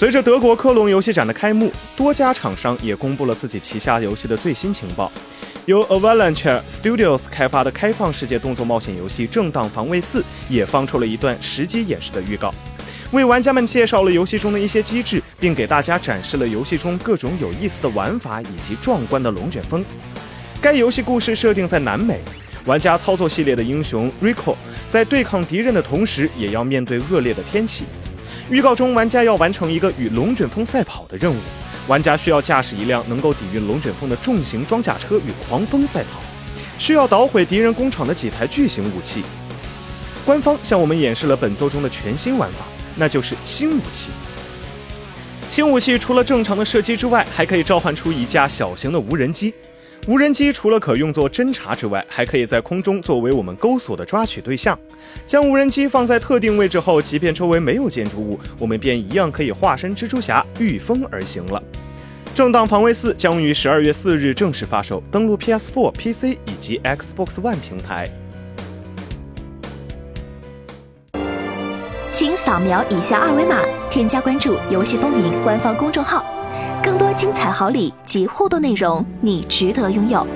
随着德国科隆游戏展的开幕，多家厂商也公布了自己旗下游戏的最新情报。由 Avalanche Studios 开发的开放世界动作冒险游戏《正当防卫四》也放出了一段实机演示的预告，为玩家们介绍了游戏中的一些机制，并给大家展示了游戏中各种有意思的玩法以及壮观的龙卷风。该游戏故事设定在南美，玩家操作系列的英雄 Rico 在对抗敌人的同时，也要面对恶劣的天气。预告中，玩家要完成一个与龙卷风赛跑的任务，玩家需要驾驶一辆能够抵御龙卷风的重型装甲车与狂风赛跑，需要捣毁敌人工厂的几台巨型武器。官方向我们演示了本作中的全新玩法，那就是新武器。新武器除了正常的射击之外，还可以召唤出一架小型的无人机。无人机除了可用作侦察之外，还可以在空中作为我们钩索的抓取对象。将无人机放在特定位置后，即便周围没有建筑物，我们便一样可以化身蜘蛛侠御风而行了。正当防卫四将于十二月四日正式发售，登陆 PS4、PC 以及 Xbox One 平台。请扫描以下二维码，添加关注“游戏风云”官方公众号。更多精彩好礼及互动内容，你值得拥有。